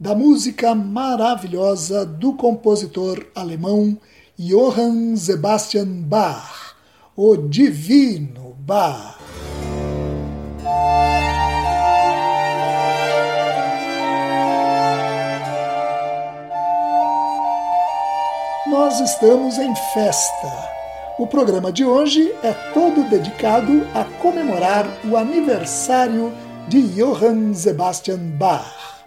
da música maravilhosa do compositor alemão Johann Sebastian Bach, o Divino Bach. Nós estamos em festa. O programa de hoje é todo dedicado a comemorar o aniversário de Johann Sebastian Bach.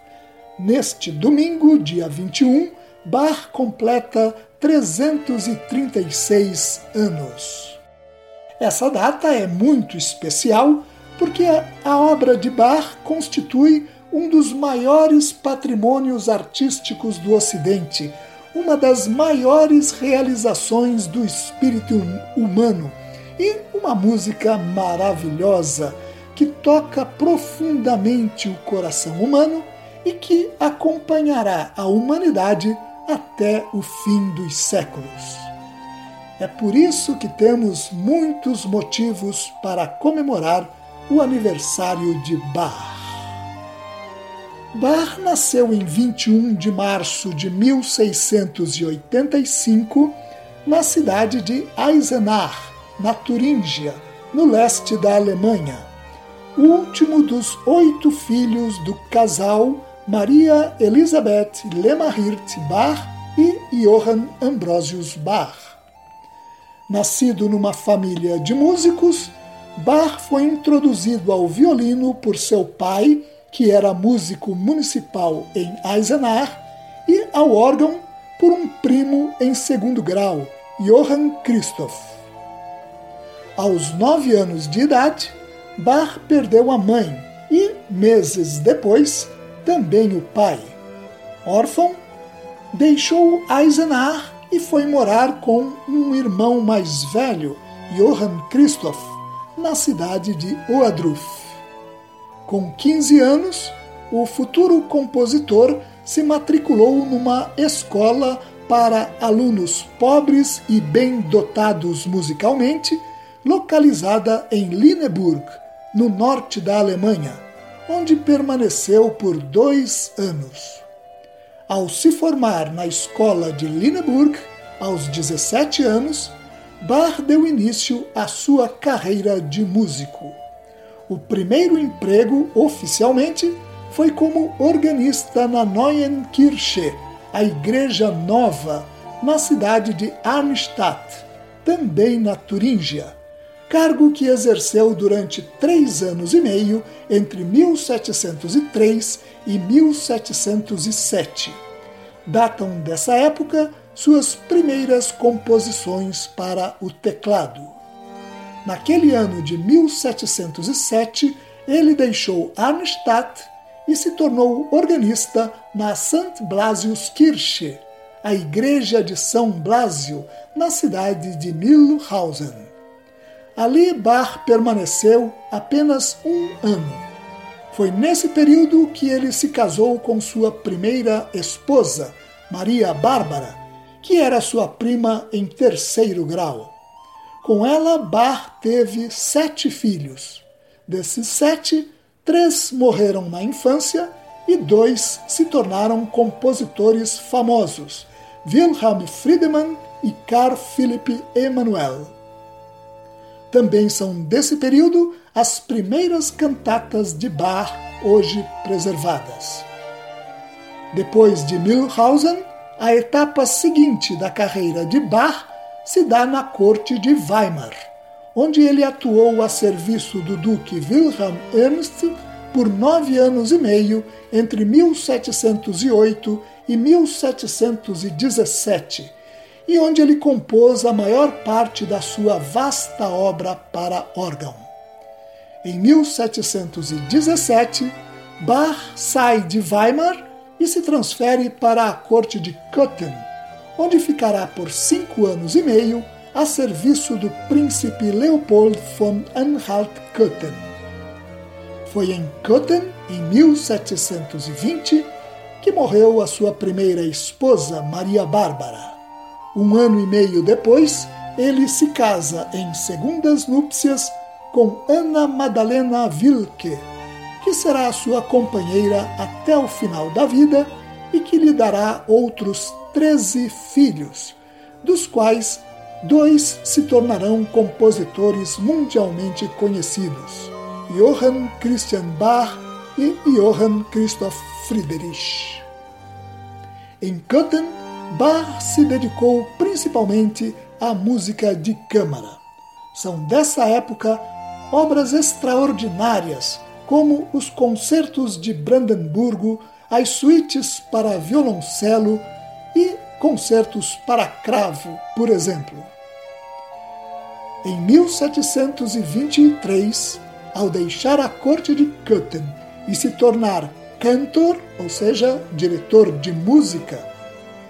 Neste domingo, dia 21, Bach completa 336 anos. Essa data é muito especial porque a obra de Bach constitui um dos maiores patrimônios artísticos do Ocidente, uma das maiores realizações do espírito hum, humano e uma música maravilhosa que toca profundamente o coração humano e que acompanhará a humanidade até o fim dos séculos. É por isso que temos muitos motivos para comemorar o aniversário de Bach. Bach nasceu em 21 de março de 1685 na cidade de Eisenach, na Turíngia, no leste da Alemanha, o último dos oito filhos do casal Maria Elisabeth Lemahirt Bach e Johann Ambrosius Bach. Nascido numa família de músicos, Bach foi introduzido ao violino por seu pai, que era músico municipal em Eisenach, e ao órgão por um primo em segundo grau, Johann Christoph. Aos nove anos de idade, Bach perdeu a mãe e, meses depois, também o pai. Órfão, deixou Eisenach e foi morar com um irmão mais velho, Johann Christoph, na cidade de Oadruf. Com 15 anos, o futuro compositor se matriculou numa escola para alunos pobres e bem dotados musicalmente, localizada em Lineburg, no norte da Alemanha onde permaneceu por dois anos. Ao se formar na escola de Lineburg, aos 17 anos, Bach deu início à sua carreira de músico. O primeiro emprego, oficialmente, foi como organista na Neuen Kirche, a Igreja Nova, na cidade de Arnstadt, também na Turíngia cargo que exerceu durante três anos e meio entre 1703 e 1707. Datam dessa época suas primeiras composições para o teclado. Naquele ano de 1707, ele deixou Arnstadt e se tornou organista na St. Blasius Kirche, a igreja de São Blasio, na cidade de Milhausen. Ali Bach permaneceu apenas um ano. Foi nesse período que ele se casou com sua primeira esposa, Maria Bárbara, que era sua prima em terceiro grau. Com ela, Bach teve sete filhos. Desses sete, três morreram na infância e dois se tornaram compositores famosos, Wilhelm Friedemann e Carl Philipp Emanuel. Também são desse período as primeiras cantatas de Bach hoje preservadas. Depois de Mühlhausen, a etapa seguinte da carreira de Bach se dá na corte de Weimar, onde ele atuou a serviço do duque Wilhelm Ernst por nove anos e meio entre 1708 e 1717, e onde ele compôs a maior parte da sua vasta obra para órgão. Em 1717, Bach sai de Weimar e se transfere para a corte de Köthen, onde ficará por cinco anos e meio a serviço do príncipe Leopold von Anhalt-Köthen. Foi em Köthen, em 1720, que morreu a sua primeira esposa, Maria Bárbara. Um ano e meio depois, ele se casa em segundas núpcias com Ana Madalena Wilke, que será sua companheira até o final da vida e que lhe dará outros treze filhos, dos quais dois se tornarão compositores mundialmente conhecidos: Johann Christian Bach e Johann Christoph Friedrich. Em Köthen, Bach se dedicou principalmente à música de câmara. São dessa época obras extraordinárias, como os concertos de Brandemburgo, as suítes para violoncelo e concertos para cravo, por exemplo. Em 1723, ao deixar a corte de Köthen e se tornar cantor, ou seja, diretor de música,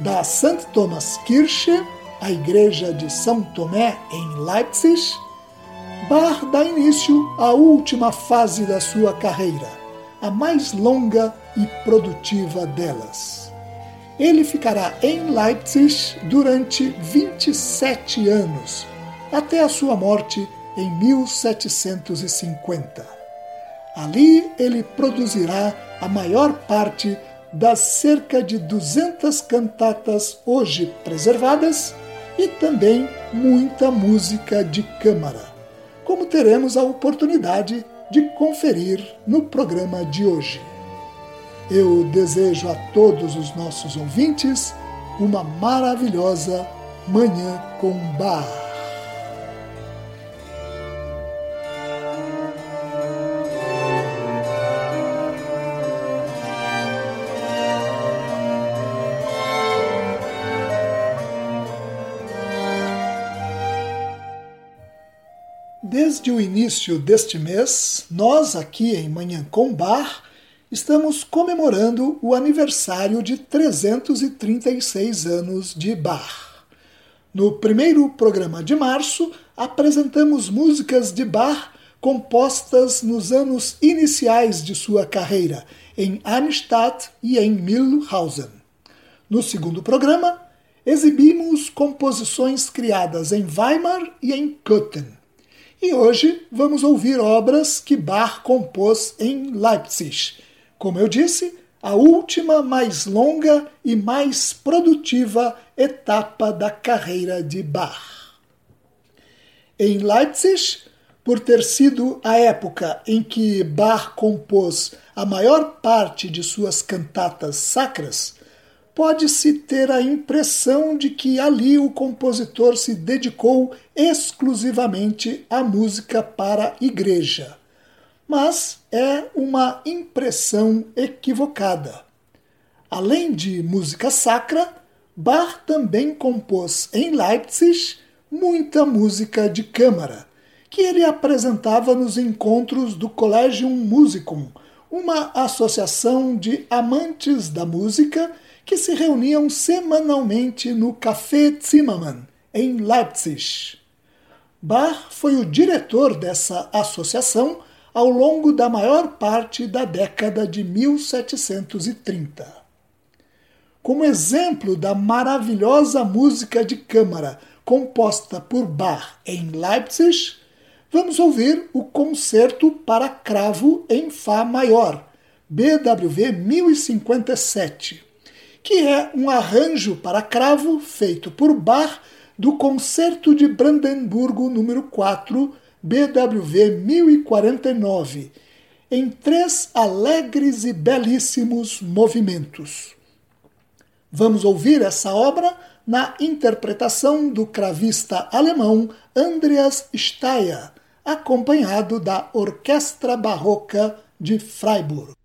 da St. Thomas Kirche, a igreja de São Tomé em Leipzig, Bach dá início à última fase da sua carreira, a mais longa e produtiva delas. Ele ficará em Leipzig durante 27 anos, até a sua morte em 1750. Ali ele produzirá a maior parte das cerca de 200 cantatas hoje preservadas e também muita música de câmara como teremos a oportunidade de conferir no programa de hoje. Eu desejo a todos os nossos ouvintes uma maravilhosa Manhã com Bar. Desde o início deste mês, nós aqui em Manhã com Bar estamos comemorando o aniversário de 336 anos de Bar. No primeiro programa de março, apresentamos músicas de Bar compostas nos anos iniciais de sua carreira, em Arnstadt e em Mühlhausen. No segundo programa, exibimos composições criadas em Weimar e em Köthen. E hoje vamos ouvir obras que Bach compôs em Leipzig. Como eu disse, a última, mais longa e mais produtiva etapa da carreira de Bach. Em Leipzig, por ter sido a época em que Bach compôs a maior parte de suas cantatas sacras, pode-se ter a impressão de que ali o compositor se dedicou exclusivamente à música para igreja. Mas é uma impressão equivocada. Além de música sacra, Bach também compôs em Leipzig muita música de câmara, que ele apresentava nos encontros do Collegium Musicum, uma associação de amantes da música que se reuniam semanalmente no Café Zimmermann, em Leipzig. Bach foi o diretor dessa associação ao longo da maior parte da década de 1730. Como exemplo da maravilhosa música de câmara composta por Bach em Leipzig, vamos ouvir o Concerto para Cravo em Fá Maior, BWV 1057 que é um arranjo para cravo feito por Bach do Concerto de Brandemburgo número 4, BWV 1049, em três alegres e belíssimos movimentos. Vamos ouvir essa obra na interpretação do cravista alemão Andreas Steyer, acompanhado da Orquestra Barroca de Freiburg.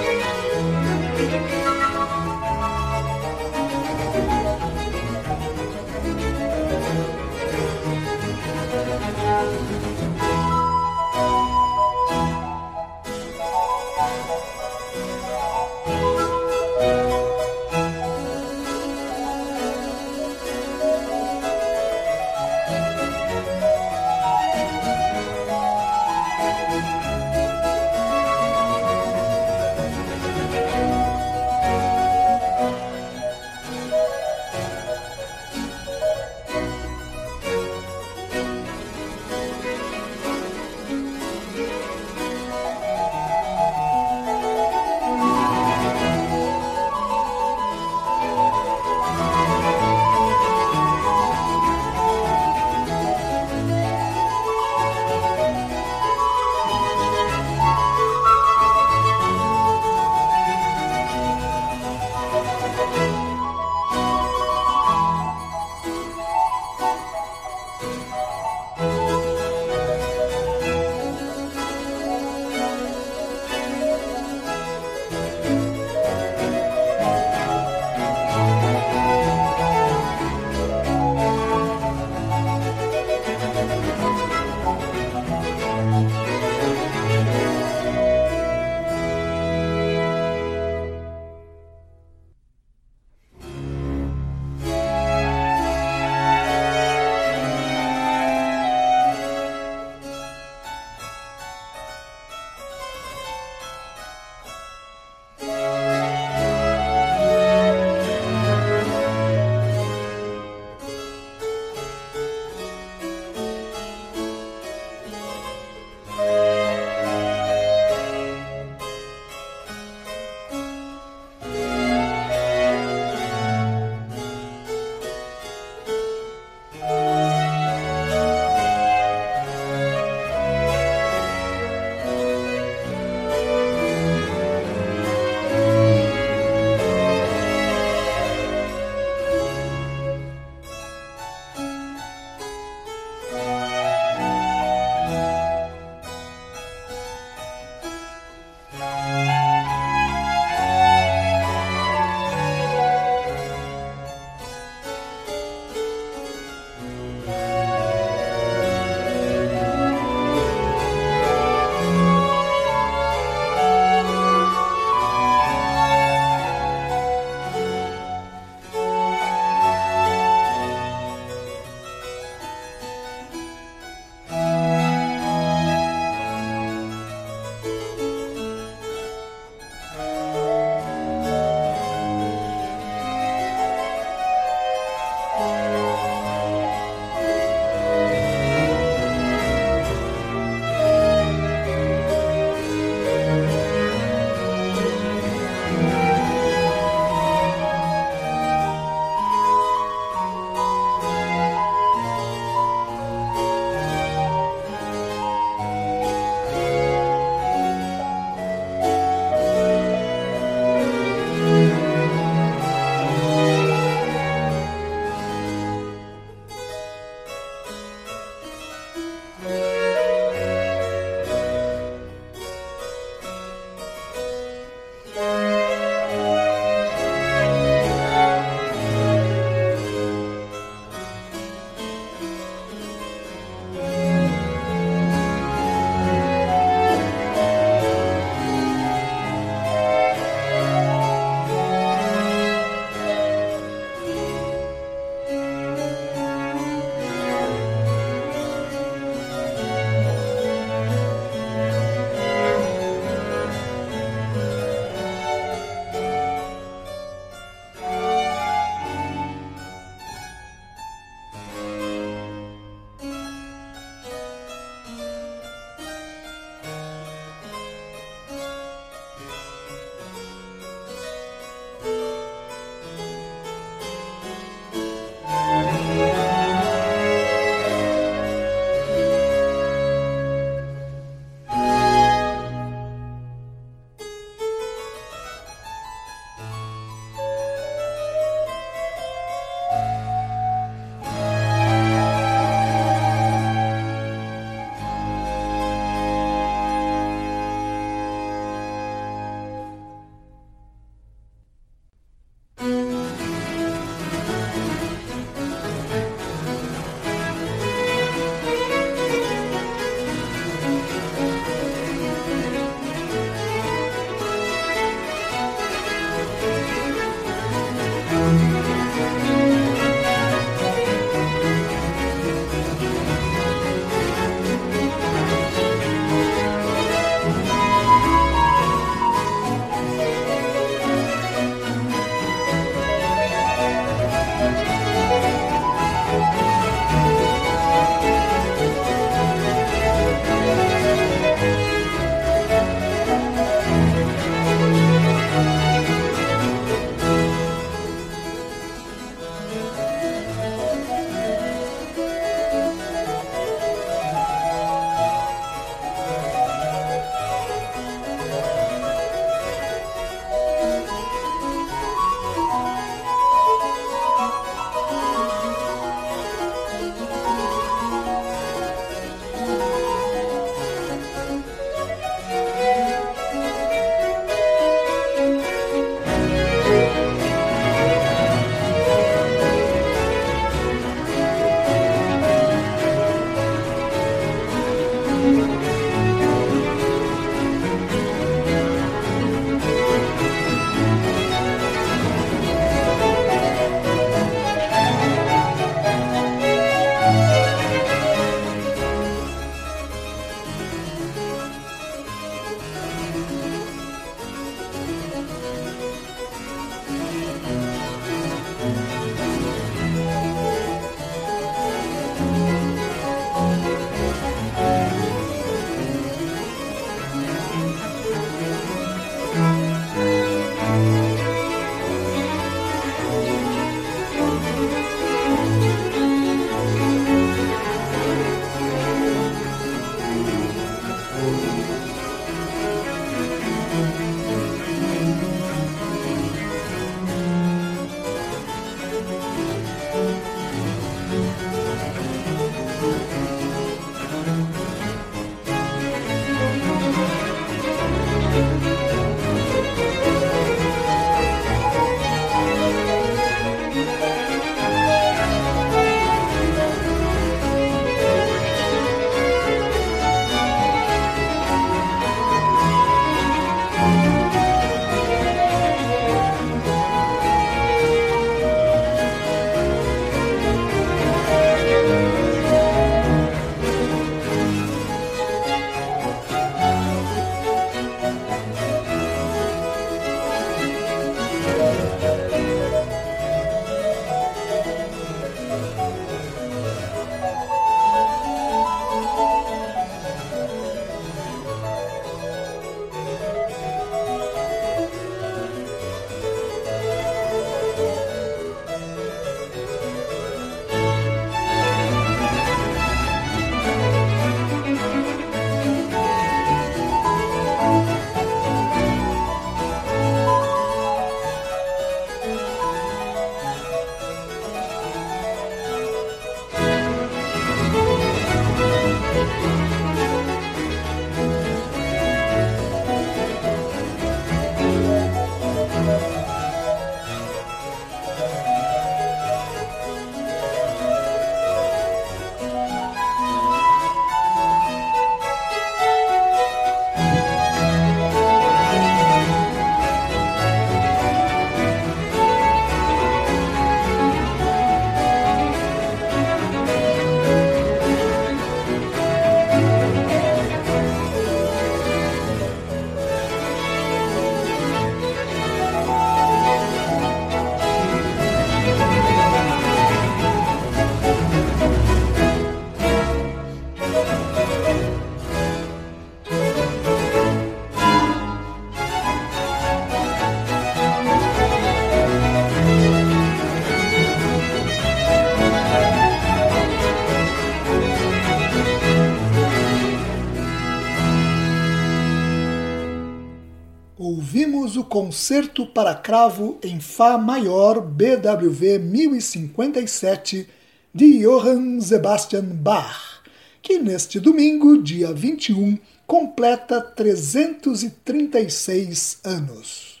Concerto para Cravo em Fá Maior BWV 1057 de Johann Sebastian Bach, que neste domingo, dia 21, completa 336 anos.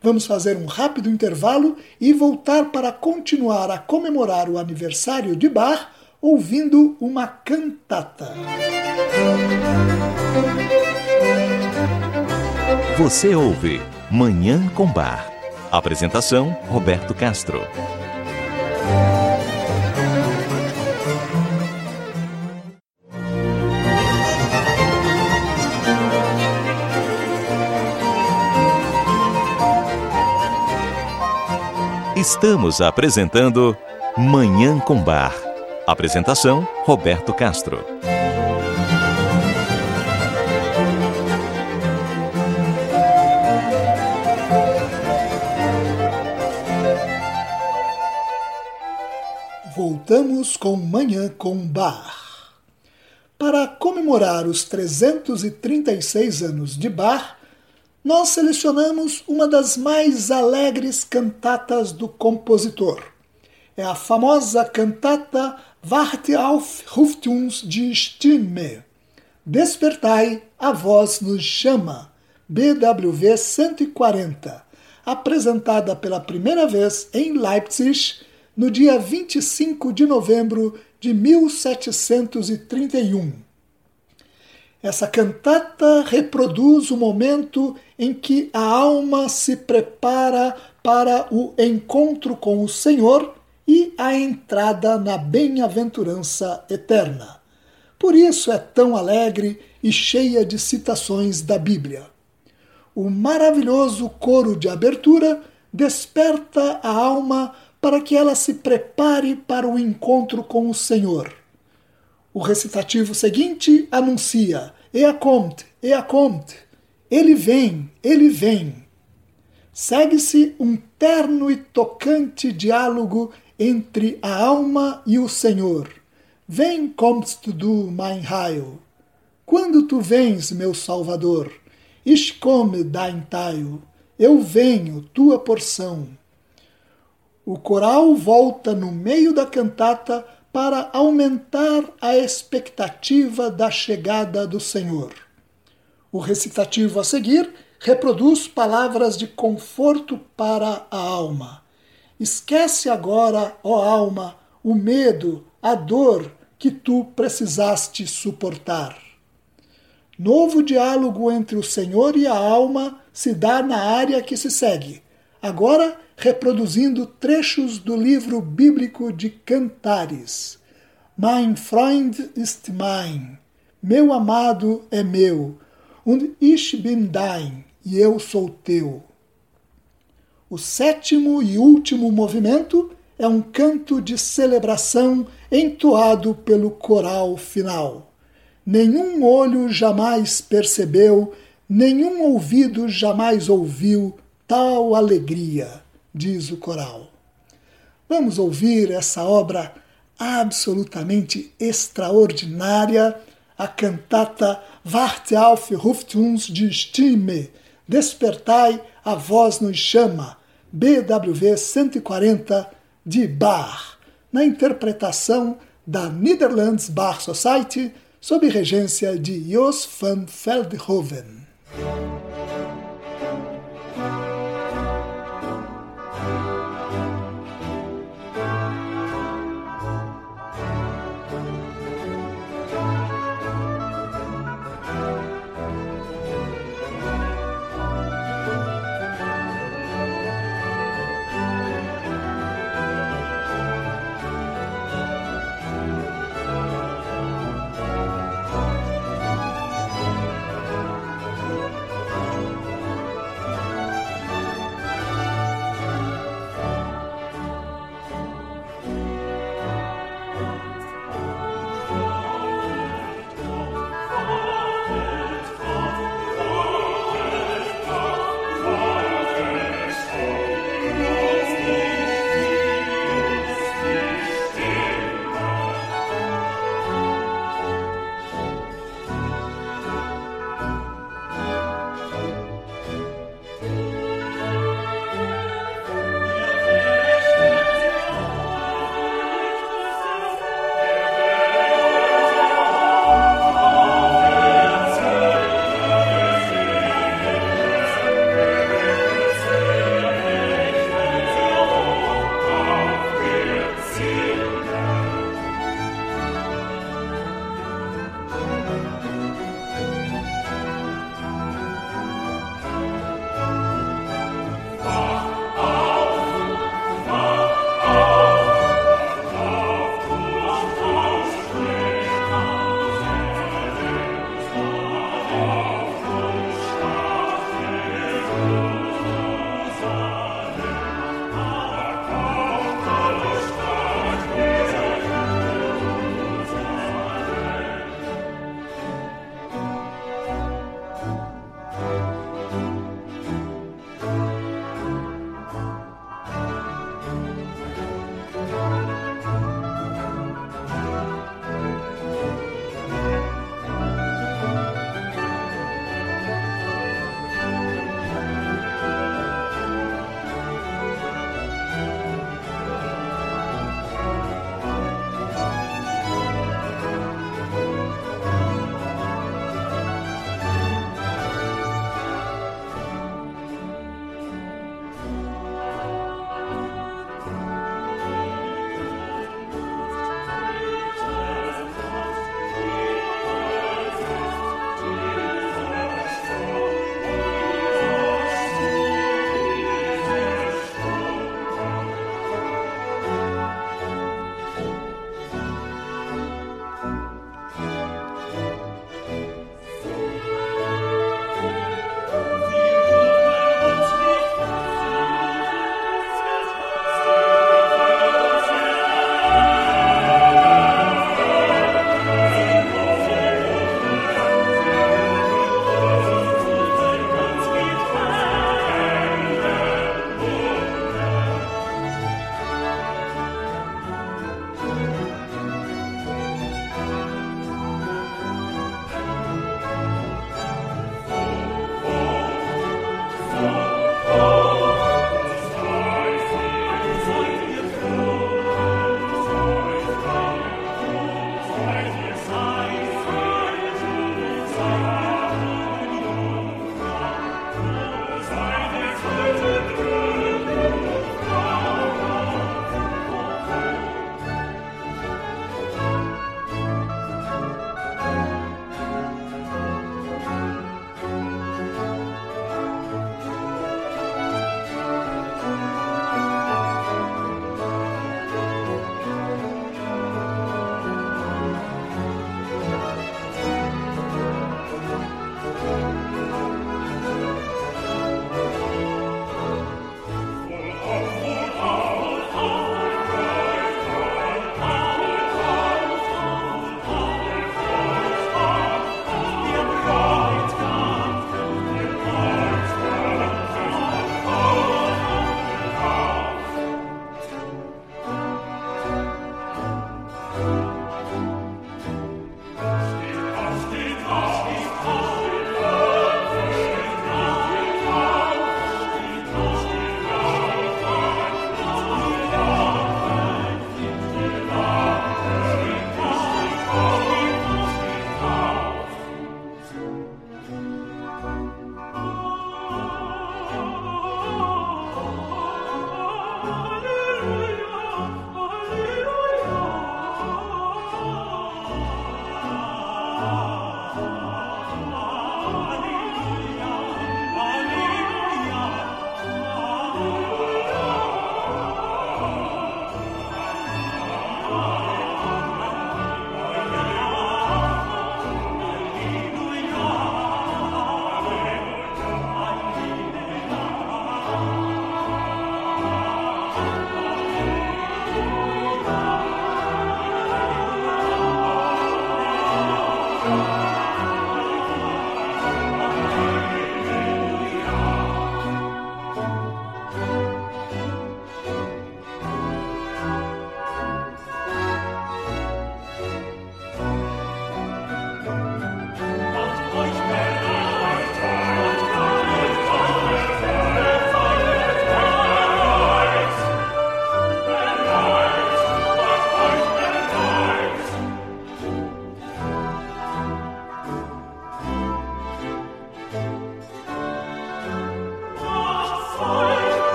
Vamos fazer um rápido intervalo e voltar para continuar a comemorar o aniversário de Bach ouvindo uma cantata. Você ouve Manhã com Bar. Apresentação: Roberto Castro. Estamos apresentando Manhã com Bar. Apresentação: Roberto Castro. Voltamos com Manhã com Bar. Para comemorar os 336 anos de Bar, nós selecionamos uma das mais alegres cantatas do compositor. É a famosa cantata Warte auf, ruft die Stimme. Despertai, a voz nos chama. BWV 140, apresentada pela primeira vez em Leipzig no dia 25 de novembro de 1731. Essa cantata reproduz o momento em que a alma se prepara para o encontro com o Senhor e a entrada na bem-aventurança eterna. Por isso é tão alegre e cheia de citações da Bíblia. O maravilhoso coro de abertura desperta a alma para que ela se prepare para o encontro com o Senhor. O recitativo seguinte anuncia: Ea comte, ea comte. Ele vem, ele vem. Segue-se um terno e tocante diálogo entre a alma e o Senhor. Vem, kommst du, mein Heil. Quando tu vens, meu Salvador? Ich komme, dein Teil. Eu venho, tua porção. O coral volta no meio da cantata para aumentar a expectativa da chegada do Senhor. O recitativo a seguir reproduz palavras de conforto para a alma. Esquece agora, ó alma, o medo, a dor que tu precisaste suportar. Novo diálogo entre o Senhor e a alma se dá na área que se segue. Agora reproduzindo trechos do livro bíblico de Cantares. Mein Freund ist mein, meu amado é meu, und ich bin dein, e eu sou teu. O sétimo e último movimento é um canto de celebração entoado pelo coral final. Nenhum olho jamais percebeu, nenhum ouvido jamais ouviu tal alegria diz o coral. Vamos ouvir essa obra absolutamente extraordinária, a cantata Warte auf, ruft uns die Stimme, Despertai, a voz nos chama, BWV 140 de Bach, na interpretação da Netherlands Bach Society, sob regência de Jos van Veldhoven.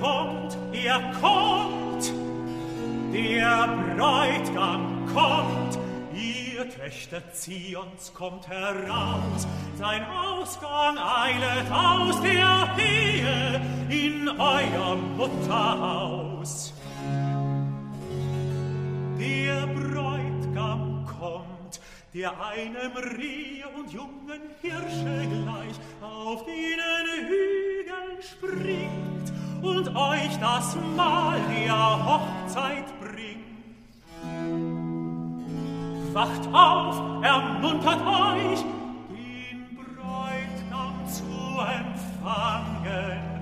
Kommt, er kommt, der Bräutigam kommt, ihr Töchter Zions kommt heraus, sein Ausgang eilet aus der Ehe in euer Mutterhaus. Der Bräutigam kommt, der einem Rehe und jungen Hirsche gleich auf den Hügel springt und euch das Mahl der Hochzeit bringt. Wacht auf, ermuntert euch, den Bräutigam zu empfangen.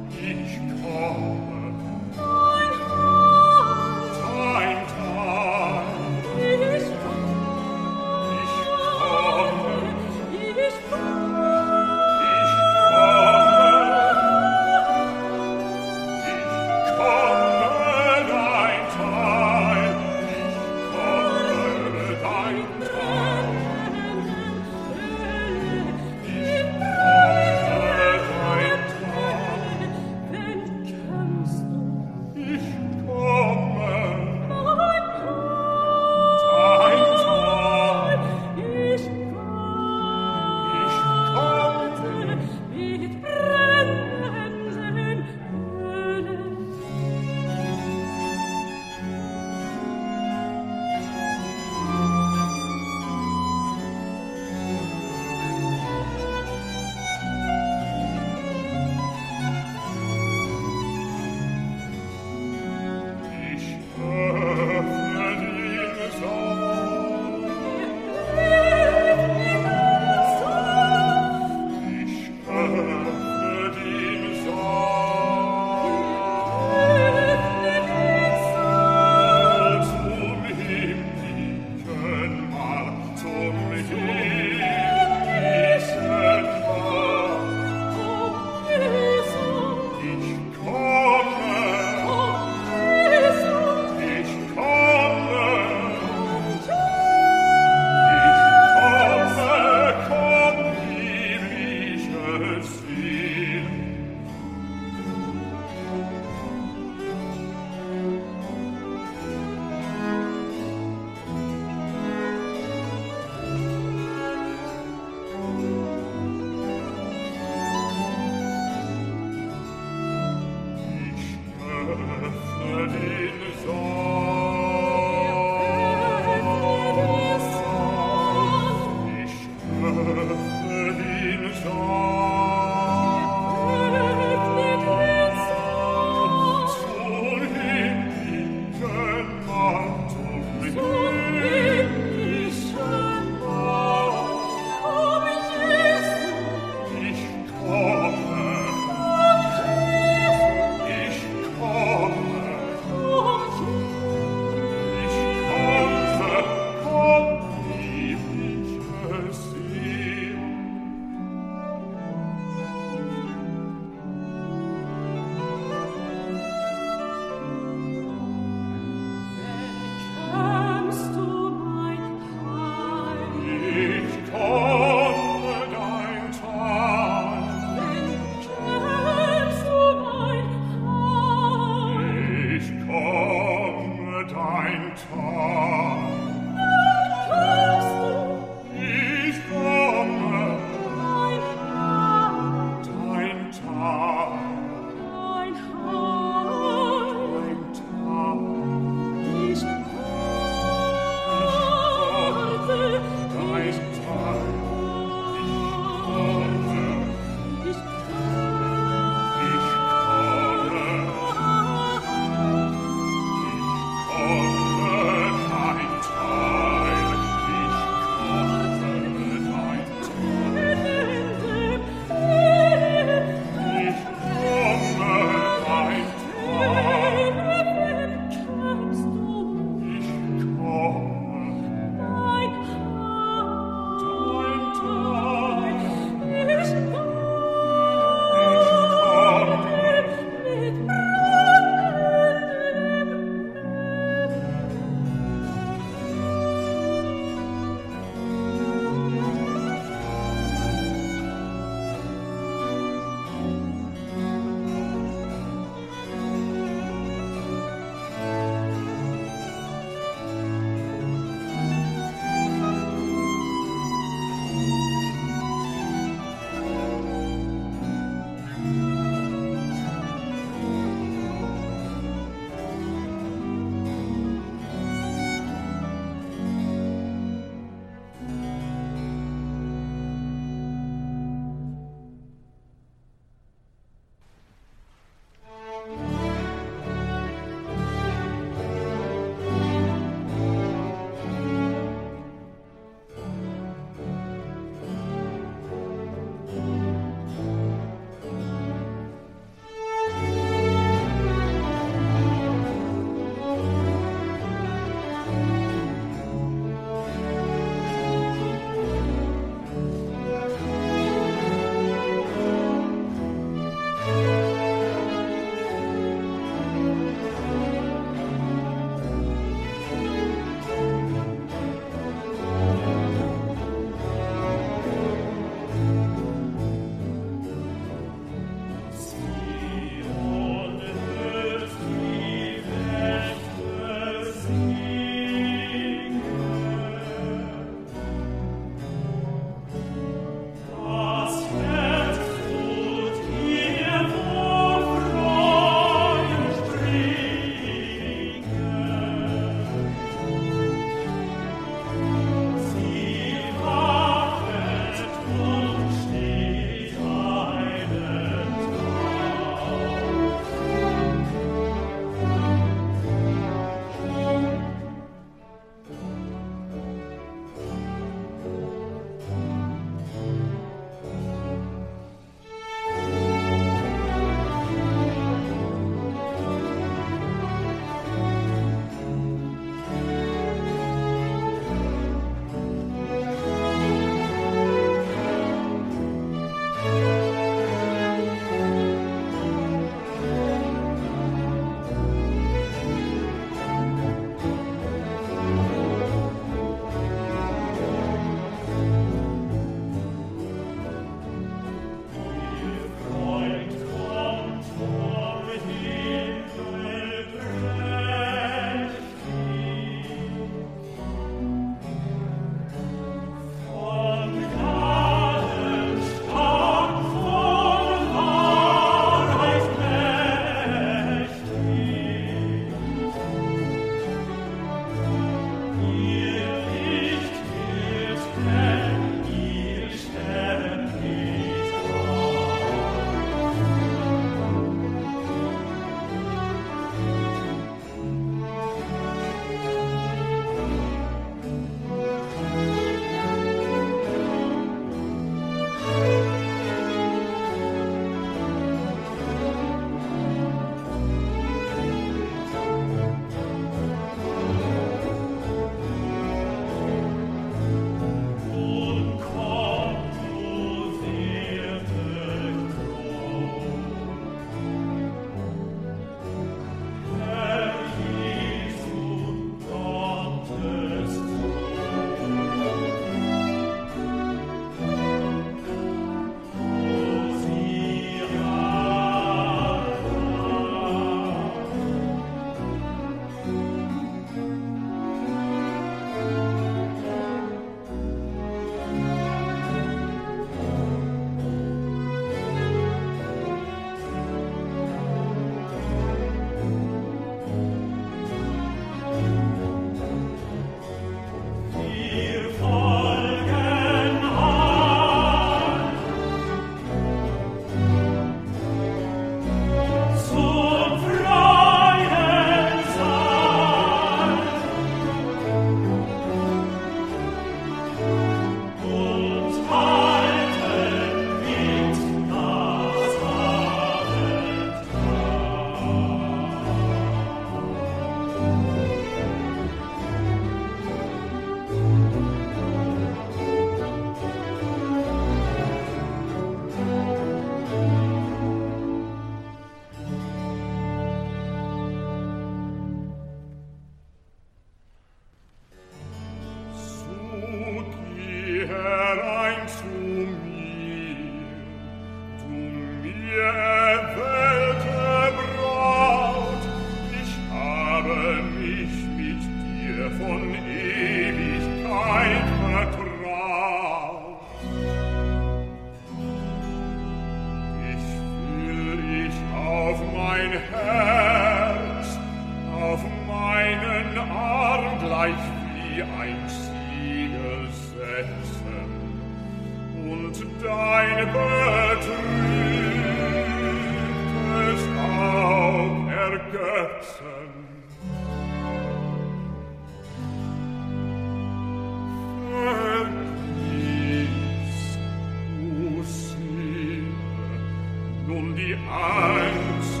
Nun die Angst,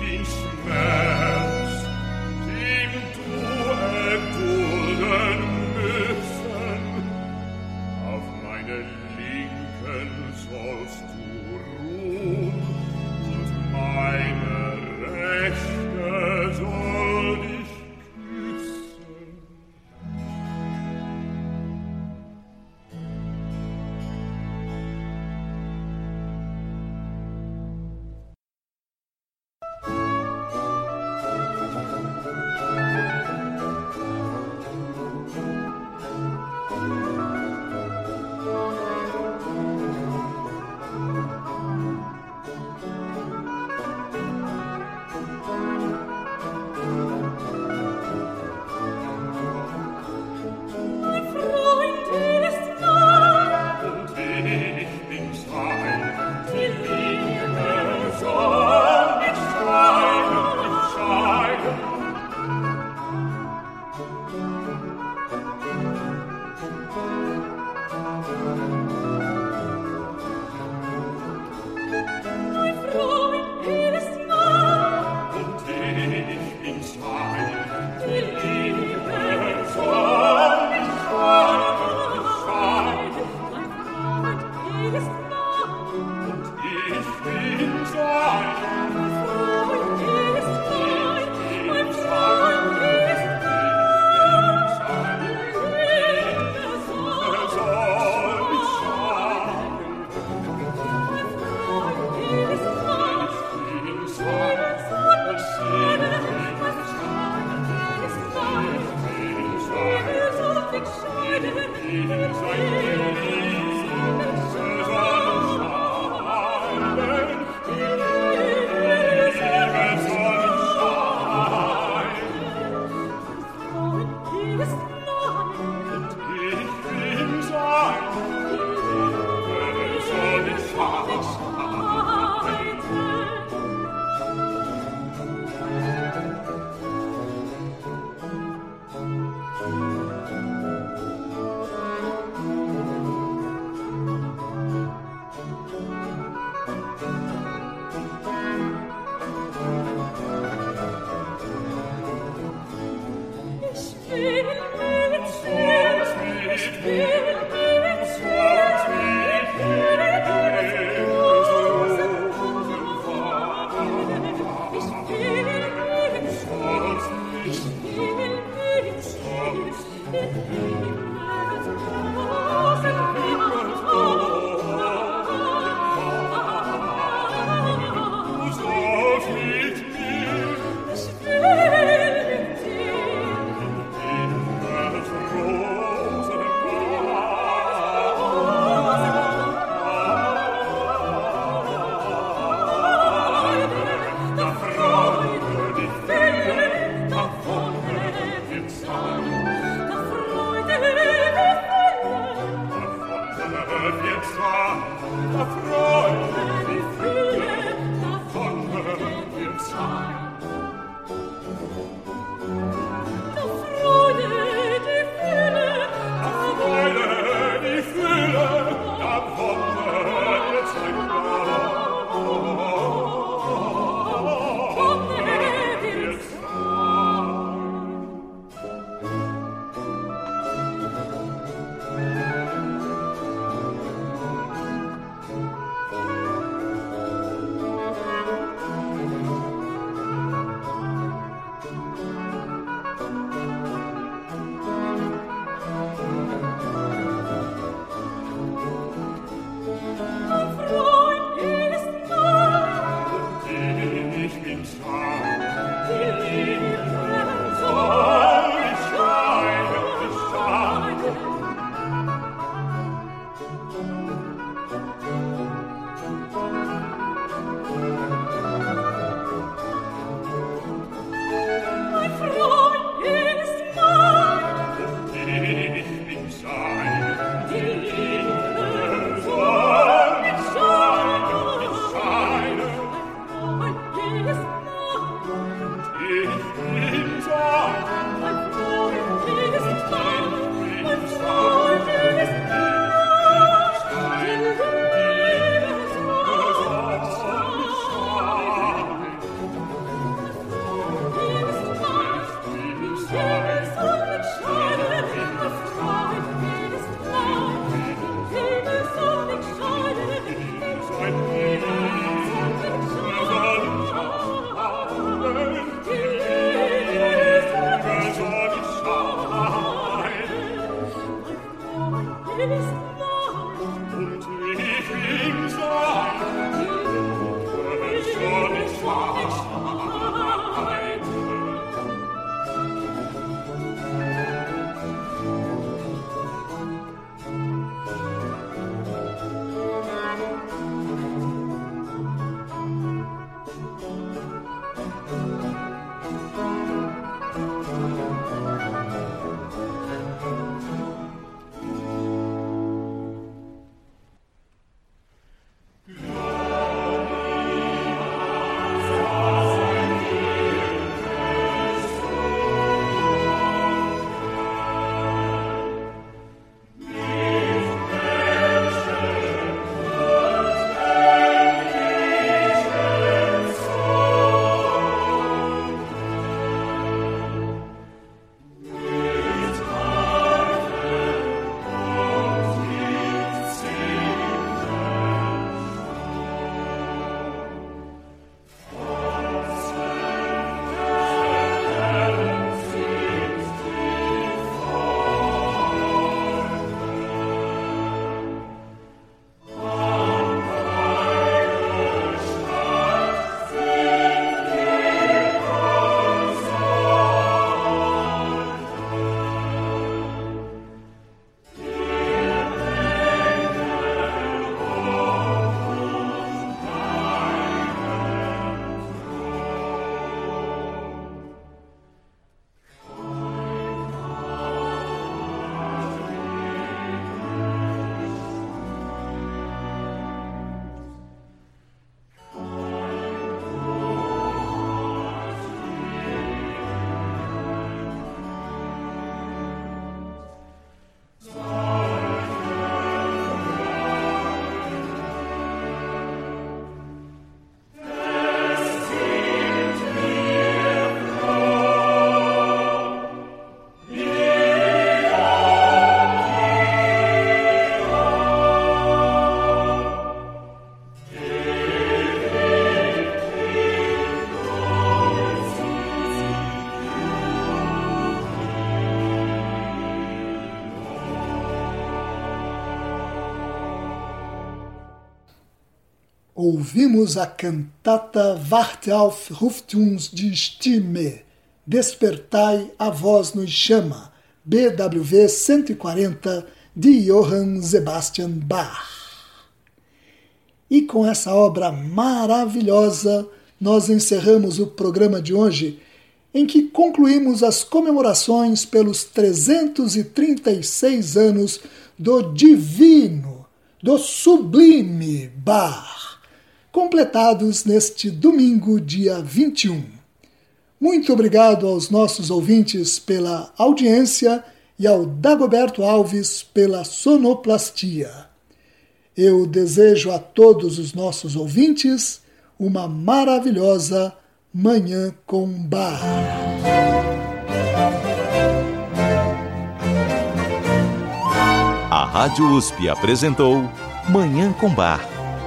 den Schmerz, Jesus, I ouvimos a cantata Wart auf, ruft uns die Stimme, Despertai, a voz nos chama, BWV 140, de Johann Sebastian Bach. E com essa obra maravilhosa, nós encerramos o programa de hoje, em que concluímos as comemorações pelos 336 anos do divino, do sublime Bach completados neste domingo, dia 21. Muito obrigado aos nossos ouvintes pela audiência e ao Dagoberto Alves pela sonoplastia. Eu desejo a todos os nossos ouvintes uma maravilhosa Manhã com Bar. A Rádio USP apresentou Manhã com Bar